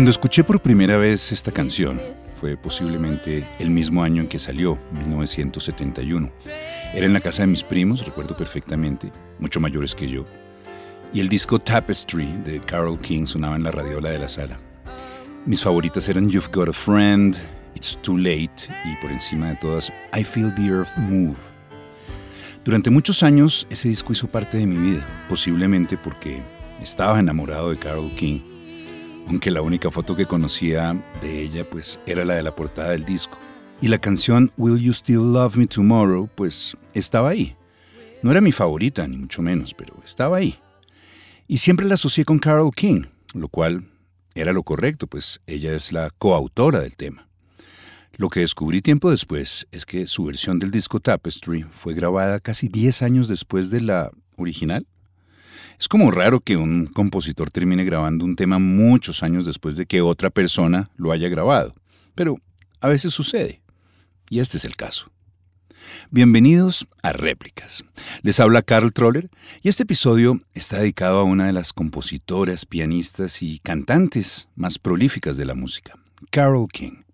Cuando escuché por primera vez esta canción, fue posiblemente el mismo año en que salió, 1971. Era en la casa de mis primos, recuerdo perfectamente, mucho mayores que yo, y el disco Tapestry de Carole King sonaba en la radiola de la sala. Mis favoritas eran You've Got a Friend, It's Too Late y por encima de todas I Feel the Earth Move. Durante muchos años ese disco hizo parte de mi vida, posiblemente porque estaba enamorado de Carole King aunque la única foto que conocía de ella pues era la de la portada del disco. Y la canción Will You Still Love Me Tomorrow pues estaba ahí. No era mi favorita, ni mucho menos, pero estaba ahí. Y siempre la asocié con Carole King, lo cual era lo correcto, pues ella es la coautora del tema. Lo que descubrí tiempo después es que su versión del disco Tapestry fue grabada casi 10 años después de la original. Es como raro que un compositor termine grabando un tema muchos años después de que otra persona lo haya grabado, pero a veces sucede, y este es el caso. Bienvenidos a Réplicas. Les habla Carl Troller y este episodio está dedicado a una de las compositoras, pianistas y cantantes más prolíficas de la música, Carole King.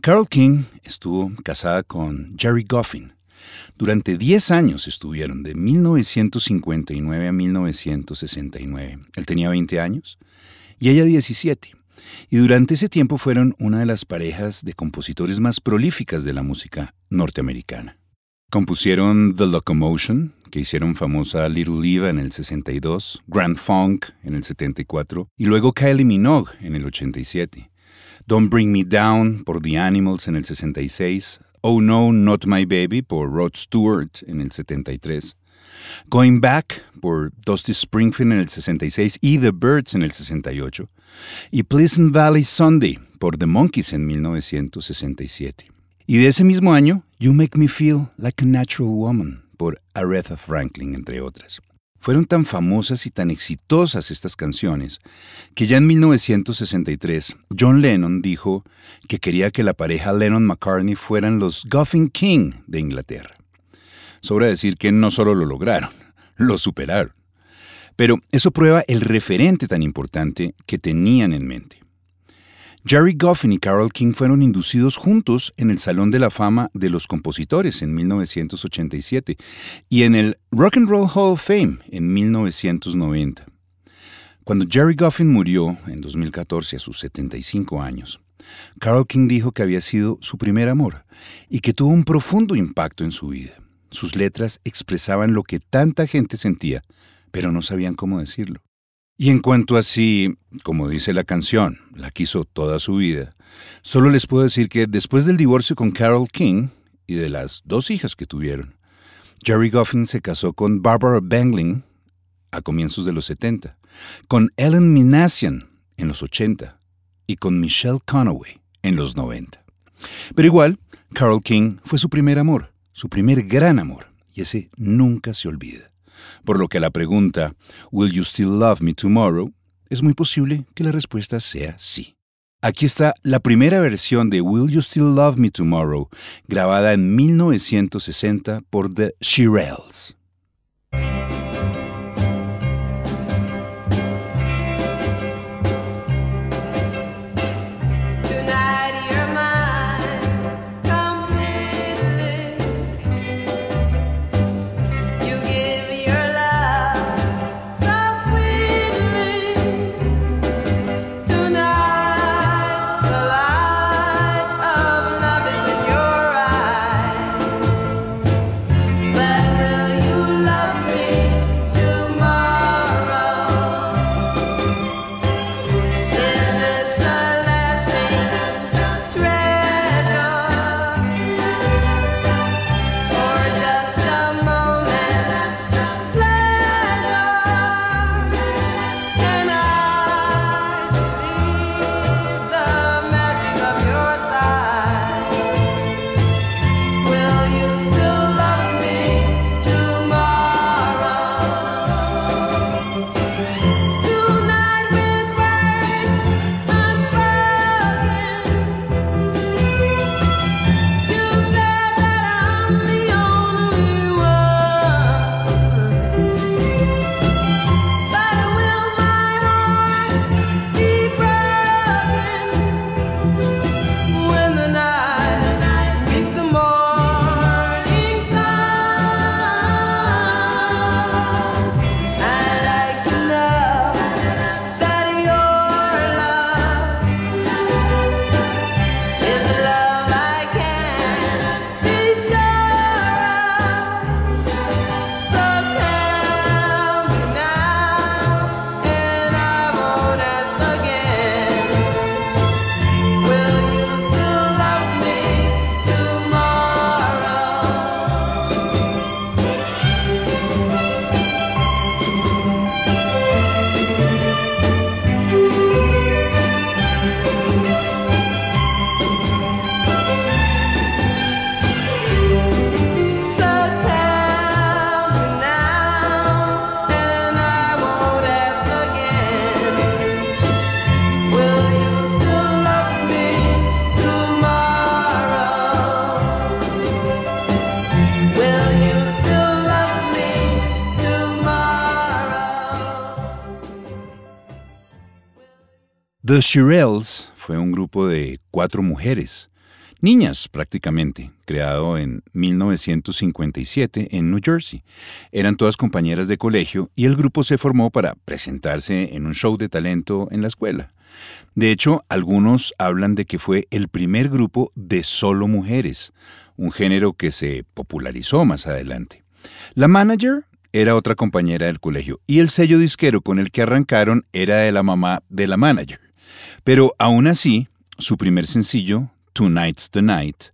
Carole King estuvo casada con Jerry Goffin, durante 10 años estuvieron, de 1959 a 1969. Él tenía 20 años y ella 17. Y durante ese tiempo fueron una de las parejas de compositores más prolíficas de la música norteamericana. Compusieron The Locomotion, que hicieron famosa Little Eva en el 62, Grand Funk en el 74 y luego Kylie Minogue en el 87. Don't Bring Me Down por The Animals en el 66, Oh No, Not My Baby por Rod Stewart en el 73, Going Back por Dusty Springfield en el 66 y The Birds en el 68, y Pleasant Valley Sunday por The Monkees en 1967. Y de ese mismo año, You Make Me Feel Like a Natural Woman por Aretha Franklin, entre otras. Fueron tan famosas y tan exitosas estas canciones que ya en 1963 John Lennon dijo que quería que la pareja Lennon-McCartney fueran los Goffin King de Inglaterra. Sobra decir que no solo lo lograron, lo superaron. Pero eso prueba el referente tan importante que tenían en mente. Jerry Goffin y Carole King fueron inducidos juntos en el Salón de la Fama de los Compositores en 1987 y en el Rock and Roll Hall of Fame en 1990. Cuando Jerry Goffin murió en 2014 a sus 75 años, Carole King dijo que había sido su primer amor y que tuvo un profundo impacto en su vida. Sus letras expresaban lo que tanta gente sentía, pero no sabían cómo decirlo. Y en cuanto a si, como dice la canción, la quiso toda su vida, solo les puedo decir que después del divorcio con Carole King y de las dos hijas que tuvieron, Jerry Goffin se casó con Barbara Bangling a comienzos de los 70, con Ellen Minassian en los 80 y con Michelle Conaway en los 90. Pero igual, Carole King fue su primer amor, su primer gran amor, y ese nunca se olvida. Por lo que la pregunta, ¿Will you still love me tomorrow? es muy posible que la respuesta sea sí. Aquí está la primera versión de Will You Still Love Me Tomorrow, grabada en 1960 por The Shirelles. The Shirelles fue un grupo de cuatro mujeres, niñas prácticamente, creado en 1957 en New Jersey. Eran todas compañeras de colegio y el grupo se formó para presentarse en un show de talento en la escuela. De hecho, algunos hablan de que fue el primer grupo de solo mujeres, un género que se popularizó más adelante. La manager era otra compañera del colegio y el sello disquero con el que arrancaron era de la mamá de la manager. Pero aún así, su primer sencillo, Tonight's the Night,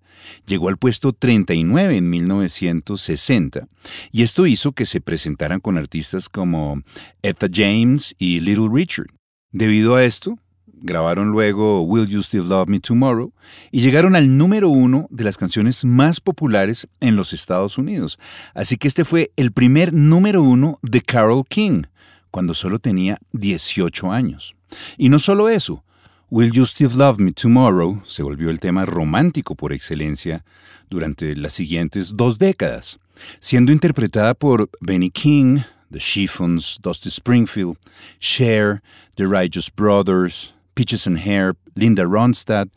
llegó al puesto 39 en 1960 y esto hizo que se presentaran con artistas como Etta James y Little Richard. Debido a esto, grabaron luego Will You Still Love Me Tomorrow y llegaron al número uno de las canciones más populares en los Estados Unidos. Así que este fue el primer número uno de Carole King, cuando solo tenía 18 años. Y no solo eso, Will You Still Love Me Tomorrow se volvió el tema romántico por excelencia durante las siguientes dos décadas, siendo interpretada por Benny King, The Chiffons, Dusty Springfield, Cher, The Righteous Brothers, Peaches and Hair, Linda Ronstadt,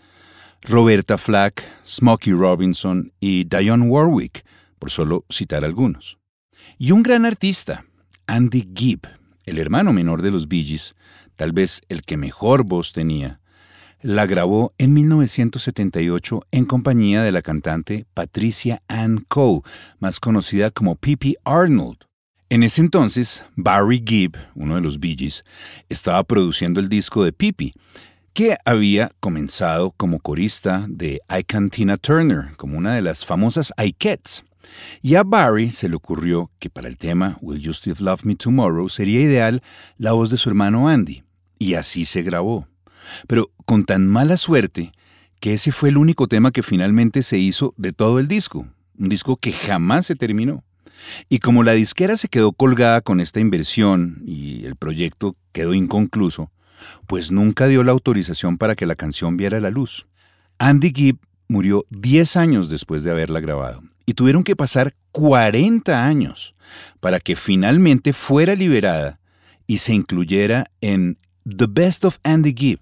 Roberta Flack, Smokey Robinson y Dionne Warwick, por solo citar algunos. Y un gran artista, Andy Gibb, el hermano menor de los Bee Gees, tal vez el que mejor voz tenía, la grabó en 1978 en compañía de la cantante Patricia Ann Coe, más conocida como Pippi Arnold. En ese entonces, Barry Gibb, uno de los Bee Gees, estaba produciendo el disco de Pippi, que había comenzado como corista de Ike Tina Turner, como una de las famosas Ikettes. Y a Barry se le ocurrió que para el tema Will You Still Love Me Tomorrow sería ideal la voz de su hermano Andy, y así se grabó. Pero con tan mala suerte que ese fue el único tema que finalmente se hizo de todo el disco, un disco que jamás se terminó. Y como la disquera se quedó colgada con esta inversión y el proyecto quedó inconcluso, pues nunca dio la autorización para que la canción viera la luz. Andy Gibb murió 10 años después de haberla grabado y tuvieron que pasar 40 años para que finalmente fuera liberada y se incluyera en The Best of Andy Gibb,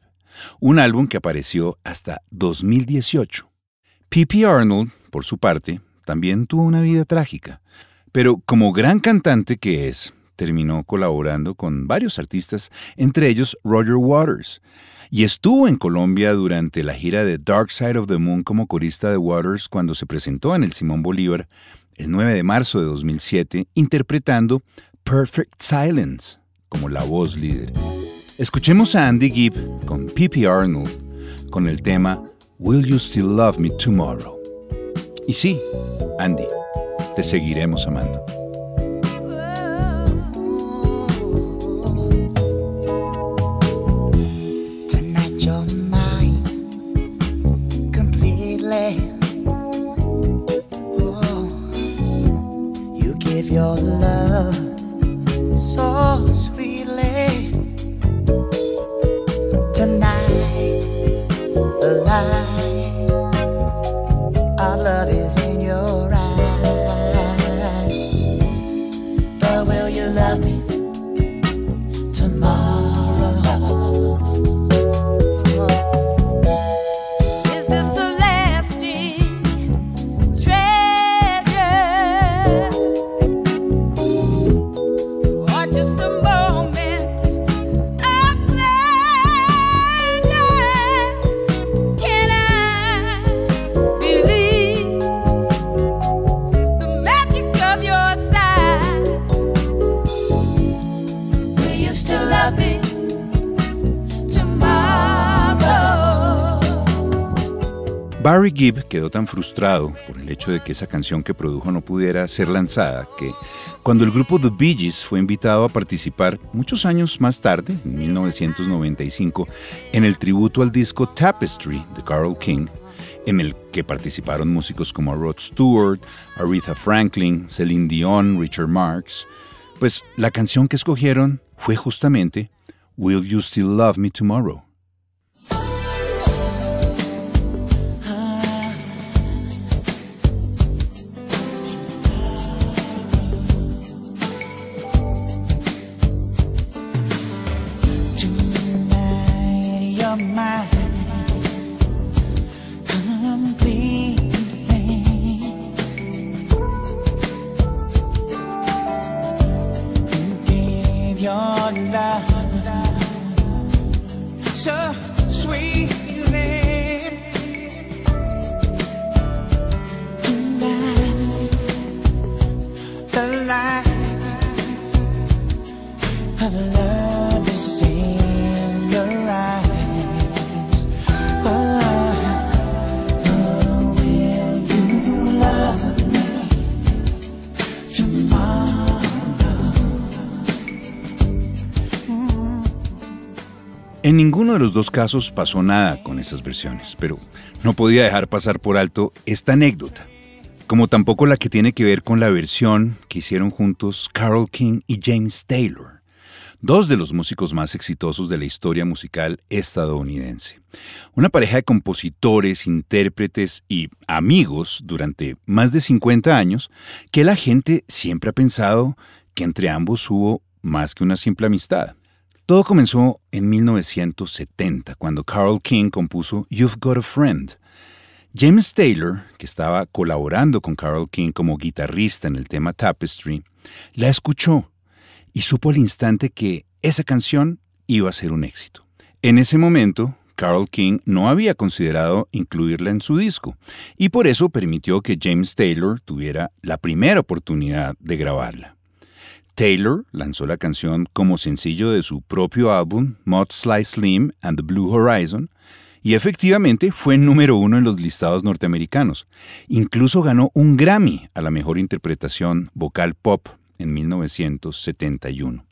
un álbum que apareció hasta 2018. P.P. Arnold, por su parte, también tuvo una vida trágica, pero como gran cantante que es, terminó colaborando con varios artistas, entre ellos Roger Waters, y estuvo en Colombia durante la gira de Dark Side of the Moon como corista de Waters cuando se presentó en el Simón Bolívar el 9 de marzo de 2007 interpretando Perfect Silence como la voz líder. Escuchemos a Andy Gibb con P.P. Arnold con el tema Will You Still Love Me Tomorrow? Y sí, Andy, te seguiremos amando. Barry Gibb quedó tan frustrado por el hecho de que esa canción que produjo no pudiera ser lanzada que cuando el grupo The Bee Gees fue invitado a participar muchos años más tarde, en 1995, en el tributo al disco Tapestry de Carole King, en el que participaron músicos como Rod Stewart, Aretha Franklin, Celine Dion, Richard Marx, pues la canción que escogieron fue justamente Will You Still Love Me Tomorrow? En ninguno de los dos casos pasó nada con esas versiones, pero no podía dejar pasar por alto esta anécdota, como tampoco la que tiene que ver con la versión que hicieron juntos Carole King y James Taylor, dos de los músicos más exitosos de la historia musical estadounidense. Una pareja de compositores, intérpretes y amigos durante más de 50 años que la gente siempre ha pensado que entre ambos hubo más que una simple amistad. Todo comenzó en 1970, cuando Carl King compuso You've Got a Friend. James Taylor, que estaba colaborando con Carl King como guitarrista en el tema Tapestry, la escuchó y supo al instante que esa canción iba a ser un éxito. En ese momento, Carl King no había considerado incluirla en su disco y por eso permitió que James Taylor tuviera la primera oportunidad de grabarla. Taylor lanzó la canción como sencillo de su propio álbum Mod Sly Slim and the Blue Horizon y efectivamente fue número uno en los listados norteamericanos. Incluso ganó un Grammy a la mejor interpretación vocal pop en 1971.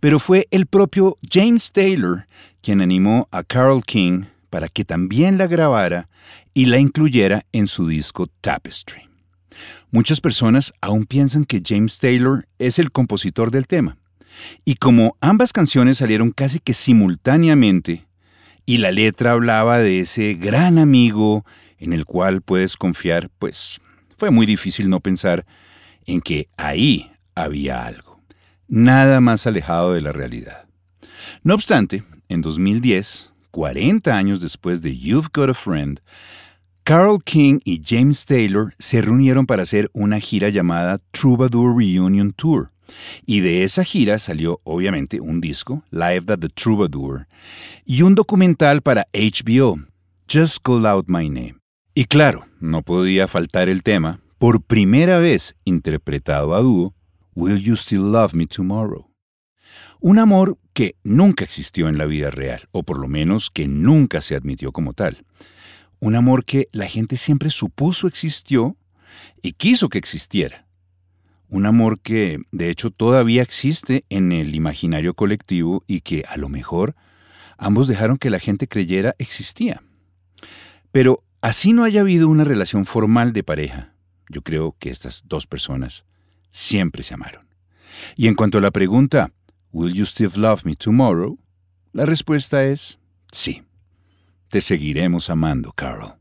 Pero fue el propio James Taylor quien animó a Carole King para que también la grabara y la incluyera en su disco Tapestry. Muchas personas aún piensan que James Taylor es el compositor del tema. Y como ambas canciones salieron casi que simultáneamente, y la letra hablaba de ese gran amigo en el cual puedes confiar, pues fue muy difícil no pensar en que ahí había algo. Nada más alejado de la realidad. No obstante, en 2010, 40 años después de You've Got a Friend, Carl King y James Taylor se reunieron para hacer una gira llamada Troubadour Reunion Tour. Y de esa gira salió obviamente un disco, Live at the Troubadour, y un documental para HBO, Just Call Out My Name. Y claro, no podía faltar el tema, por primera vez interpretado a dúo, Will You Still Love Me Tomorrow? Un amor que nunca existió en la vida real, o por lo menos que nunca se admitió como tal. Un amor que la gente siempre supuso existió y quiso que existiera. Un amor que, de hecho, todavía existe en el imaginario colectivo y que, a lo mejor, ambos dejaron que la gente creyera existía. Pero así no haya habido una relación formal de pareja, yo creo que estas dos personas siempre se amaron. Y en cuanto a la pregunta, ¿Will you still love me tomorrow? La respuesta es sí. Te seguiremos amando, Carol.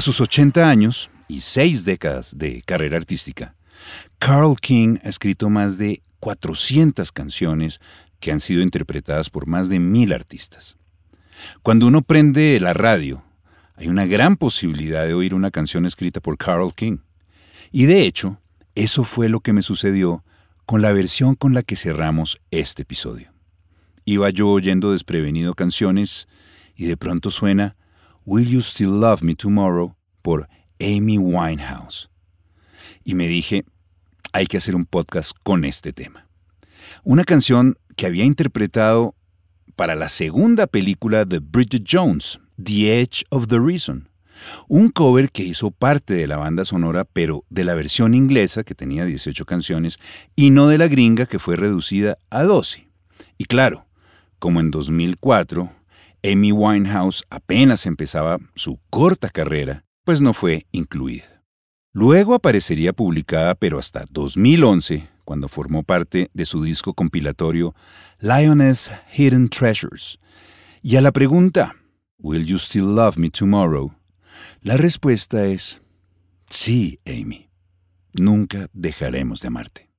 A sus 80 años y seis décadas de carrera artística, Carl King ha escrito más de 400 canciones que han sido interpretadas por más de mil artistas. Cuando uno prende la radio, hay una gran posibilidad de oír una canción escrita por Carl King. Y de hecho, eso fue lo que me sucedió con la versión con la que cerramos este episodio. Iba yo oyendo desprevenido canciones y de pronto suena Will You Still Love Me Tomorrow por Amy Winehouse. Y me dije, hay que hacer un podcast con este tema. Una canción que había interpretado para la segunda película de Bridget Jones, The Edge of the Reason. Un cover que hizo parte de la banda sonora, pero de la versión inglesa, que tenía 18 canciones, y no de la gringa, que fue reducida a 12. Y claro, como en 2004, Amy Winehouse apenas empezaba su corta carrera, pues no fue incluida. Luego aparecería publicada, pero hasta 2011, cuando formó parte de su disco compilatorio Lioness Hidden Treasures. Y a la pregunta, ¿Will you still love me tomorrow? La respuesta es, sí, Amy. Nunca dejaremos de amarte.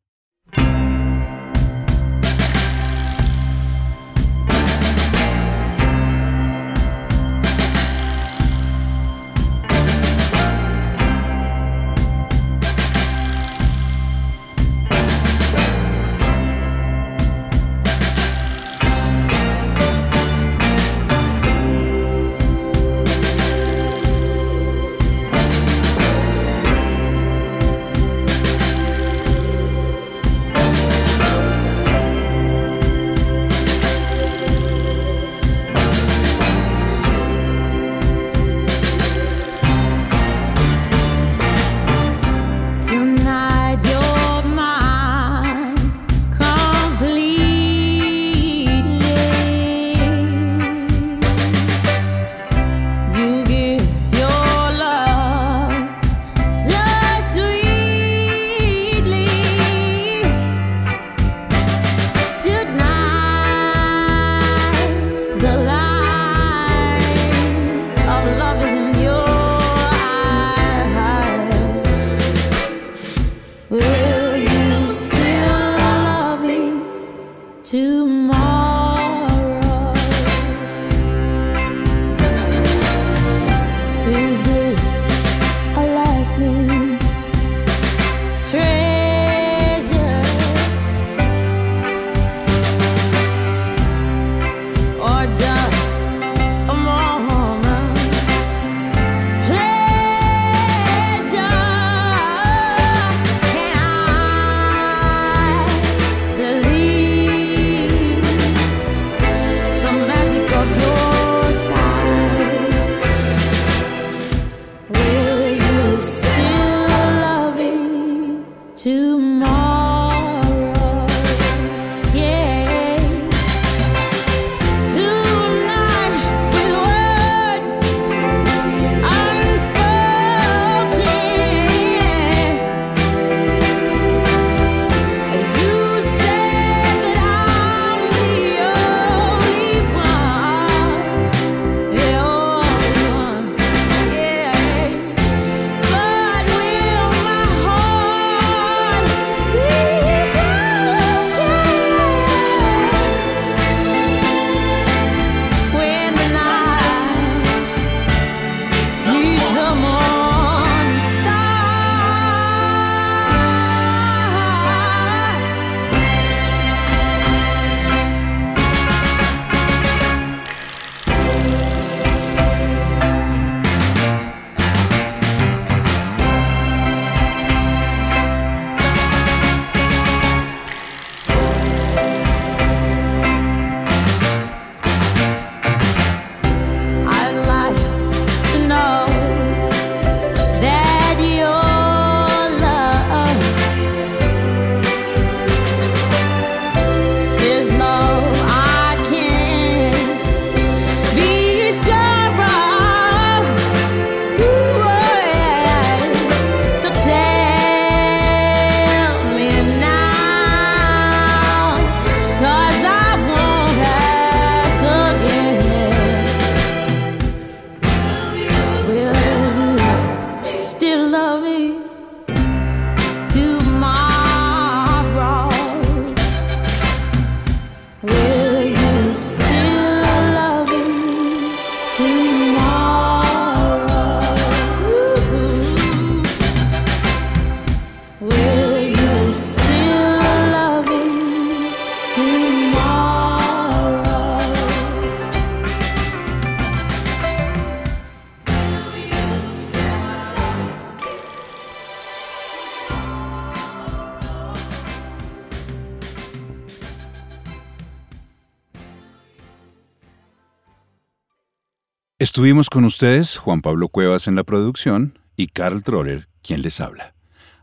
Estuvimos con ustedes, Juan Pablo Cuevas en la producción y Carl Troller, quien les habla.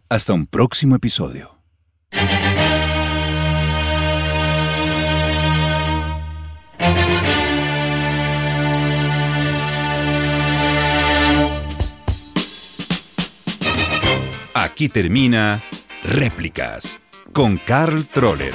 Hasta un próximo episodio. Aquí termina Réplicas con Carl Troller,